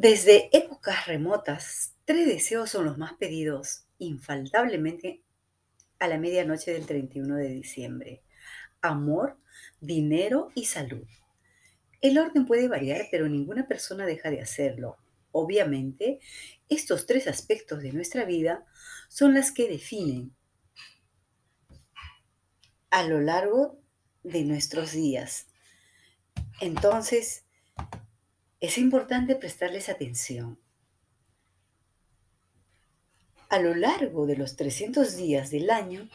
Desde épocas remotas, tres deseos son los más pedidos, infaltablemente, a la medianoche del 31 de diciembre. Amor, dinero y salud. El orden puede variar, pero ninguna persona deja de hacerlo. Obviamente, estos tres aspectos de nuestra vida son las que definen a lo largo de nuestros días. Entonces, es importante prestarles atención. A lo largo de los 300 días del año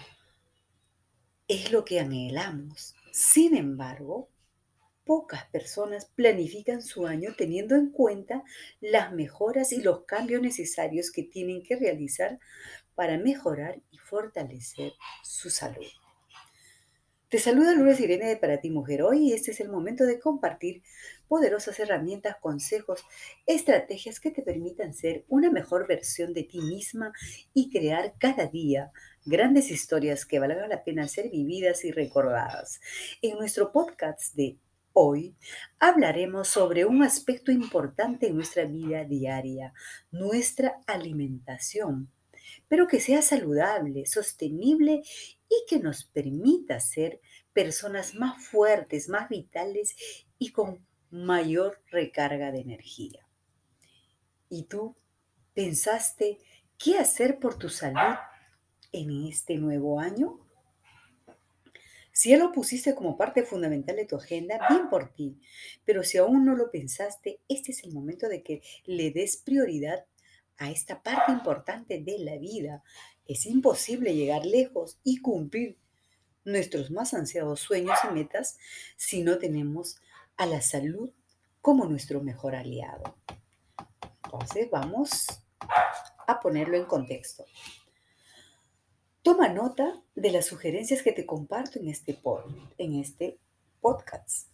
es lo que anhelamos. Sin embargo, pocas personas planifican su año teniendo en cuenta las mejoras y los cambios necesarios que tienen que realizar para mejorar y fortalecer su salud. Te saluda Lourdes Irene de Para Ti Mujer. Hoy este es el momento de compartir poderosas herramientas, consejos, estrategias que te permitan ser una mejor versión de ti misma y crear cada día grandes historias que valgan la pena ser vividas y recordadas. En nuestro podcast de hoy hablaremos sobre un aspecto importante en nuestra vida diaria, nuestra alimentación pero que sea saludable, sostenible y que nos permita ser personas más fuertes, más vitales y con mayor recarga de energía. ¿Y tú pensaste qué hacer por tu salud en este nuevo año? Si ya lo pusiste como parte fundamental de tu agenda, bien por ti. Pero si aún no lo pensaste, este es el momento de que le des prioridad a esta parte importante de la vida. Es imposible llegar lejos y cumplir nuestros más ansiados sueños y metas si no tenemos a la salud como nuestro mejor aliado. Entonces vamos a ponerlo en contexto. Toma nota de las sugerencias que te comparto en este, en este podcast.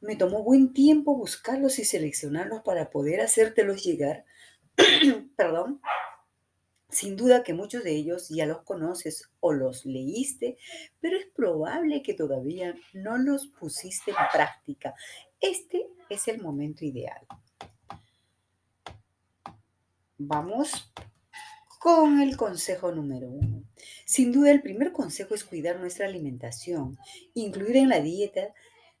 Me tomó buen tiempo buscarlos y seleccionarlos para poder hacértelos llegar perdón, sin duda que muchos de ellos ya los conoces o los leíste, pero es probable que todavía no los pusiste en práctica. Este es el momento ideal. Vamos con el consejo número uno. Sin duda, el primer consejo es cuidar nuestra alimentación, incluir en la dieta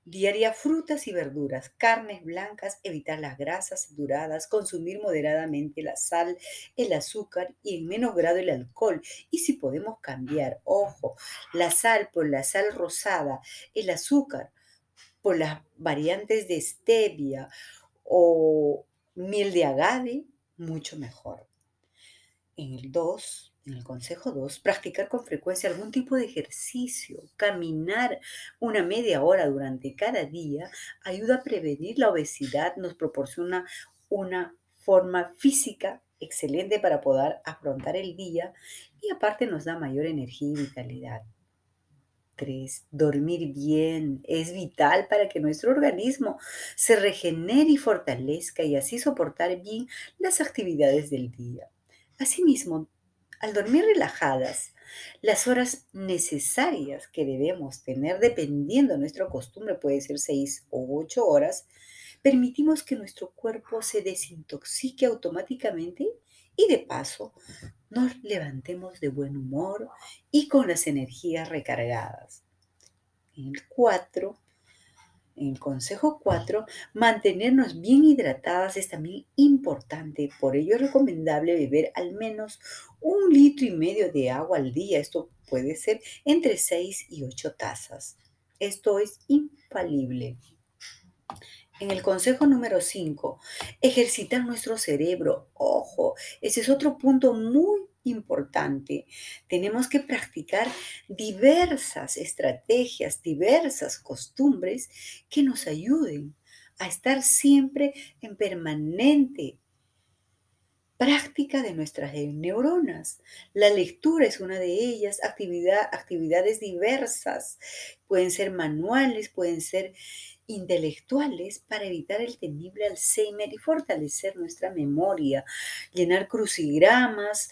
Diaria frutas y verduras, carnes blancas, evitar las grasas saturadas, consumir moderadamente la sal, el azúcar y en menos grado el alcohol. Y si podemos cambiar, ojo, la sal por la sal rosada, el azúcar por las variantes de stevia o miel de agave, mucho mejor. En el 2, en el consejo 2, practicar con frecuencia algún tipo de ejercicio, caminar una media hora durante cada día, ayuda a prevenir la obesidad, nos proporciona una forma física excelente para poder afrontar el día y aparte nos da mayor energía y vitalidad. 3. Dormir bien es vital para que nuestro organismo se regenere y fortalezca y así soportar bien las actividades del día. Asimismo, al dormir relajadas, las horas necesarias que debemos tener, dependiendo de nuestra costumbre, puede ser seis o ocho horas, permitimos que nuestro cuerpo se desintoxique automáticamente y de paso nos levantemos de buen humor y con las energías recargadas. En el 4, en el consejo 4, mantenernos bien hidratadas es también importante. Por ello es recomendable beber al menos un litro y medio de agua al día. Esto puede ser entre 6 y 8 tazas. Esto es infalible. En el consejo número 5, ejercitar nuestro cerebro. Ojo, ese es otro punto muy importante. Tenemos que practicar diversas estrategias, diversas costumbres que nos ayuden a estar siempre en permanente práctica de nuestras neuronas. La lectura es una de ellas, actividades diversas, pueden ser manuales, pueden ser intelectuales para evitar el temible Alzheimer y fortalecer nuestra memoria, llenar crucigramas,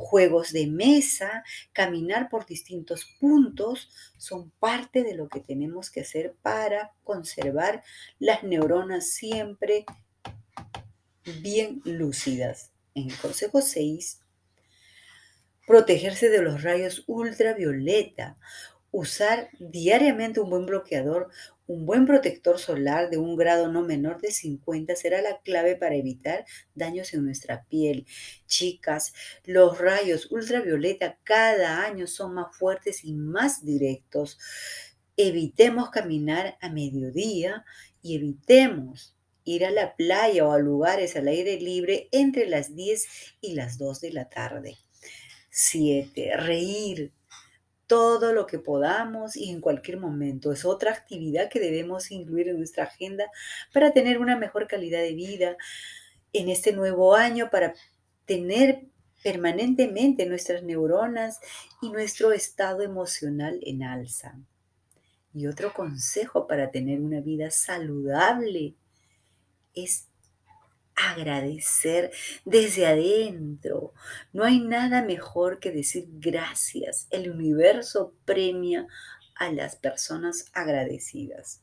juegos de mesa, caminar por distintos puntos, son parte de lo que tenemos que hacer para conservar las neuronas siempre bien lúcidas. En el consejo 6, protegerse de los rayos ultravioleta, usar diariamente un buen bloqueador, un buen protector solar de un grado no menor de 50 será la clave para evitar daños en nuestra piel. Chicas, los rayos ultravioleta cada año son más fuertes y más directos. Evitemos caminar a mediodía y evitemos ir a la playa o a lugares al aire libre entre las 10 y las 2 de la tarde. 7. Reír todo lo que podamos y en cualquier momento. Es otra actividad que debemos incluir en nuestra agenda para tener una mejor calidad de vida en este nuevo año, para tener permanentemente nuestras neuronas y nuestro estado emocional en alza. Y otro consejo para tener una vida saludable es agradecer desde adentro. No hay nada mejor que decir gracias. El universo premia a las personas agradecidas.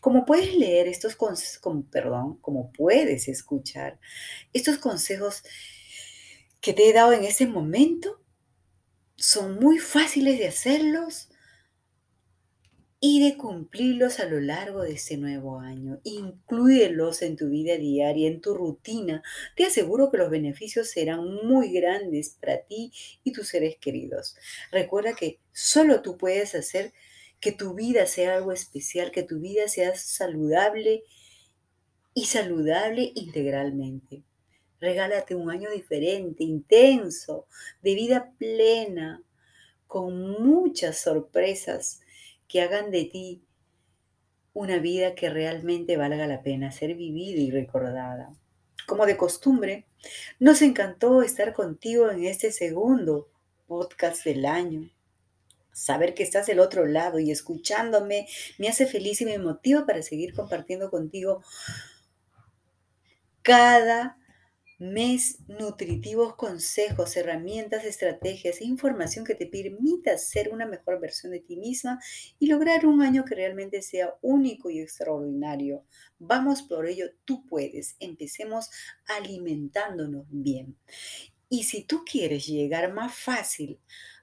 Como puedes leer estos consejos, perdón, como puedes escuchar estos consejos que te he dado en este momento, son muy fáciles de hacerlos y de cumplirlos a lo largo de este nuevo año. Inclúyelos en tu vida diaria, en tu rutina. Te aseguro que los beneficios serán muy grandes para ti y tus seres queridos. Recuerda que solo tú puedes hacer que tu vida sea algo especial, que tu vida sea saludable y saludable integralmente. Regálate un año diferente, intenso, de vida plena, con muchas sorpresas que hagan de ti una vida que realmente valga la pena ser vivida y recordada. Como de costumbre, nos encantó estar contigo en este segundo podcast del año. Saber que estás del otro lado y escuchándome me hace feliz y me motiva para seguir compartiendo contigo cada mes nutritivos consejos, herramientas, estrategias e información que te permita ser una mejor versión de ti misma y lograr un año que realmente sea único y extraordinario. Vamos por ello, tú puedes. Empecemos alimentándonos bien. Y si tú quieres llegar más fácil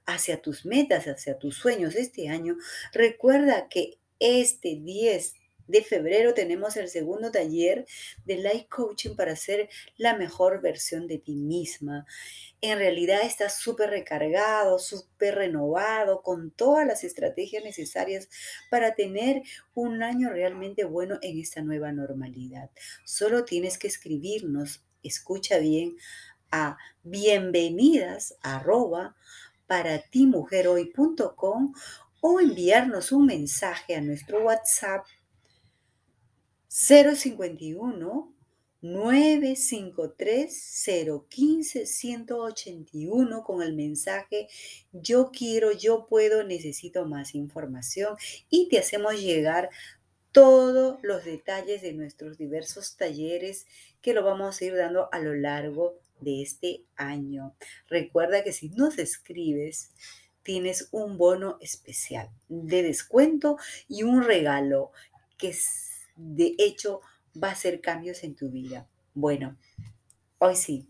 hacia tus metas, hacia tus sueños este año, recuerda que este 10 de febrero tenemos el segundo taller de Life Coaching para ser la mejor versión de ti misma. En realidad estás súper recargado, súper renovado, con todas las estrategias necesarias para tener un año realmente bueno en esta nueva normalidad. Solo tienes que escribirnos, escucha bien, a bienvenidas arroba para ti o enviarnos un mensaje a nuestro WhatsApp 051 953 015 181 con el mensaje yo quiero, yo puedo, necesito más información y te hacemos llegar todos los detalles de nuestros diversos talleres que lo vamos a ir dando a lo largo de este año. Recuerda que si nos escribes, tienes un bono especial de descuento y un regalo que de hecho va a hacer cambios en tu vida. Bueno, hoy sí,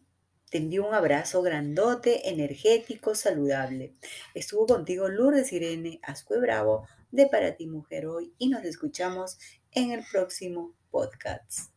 te envío un abrazo grandote, energético, saludable. Estuvo contigo Lourdes Irene Ascue Bravo de Para ti Mujer Hoy y nos escuchamos en el próximo podcast.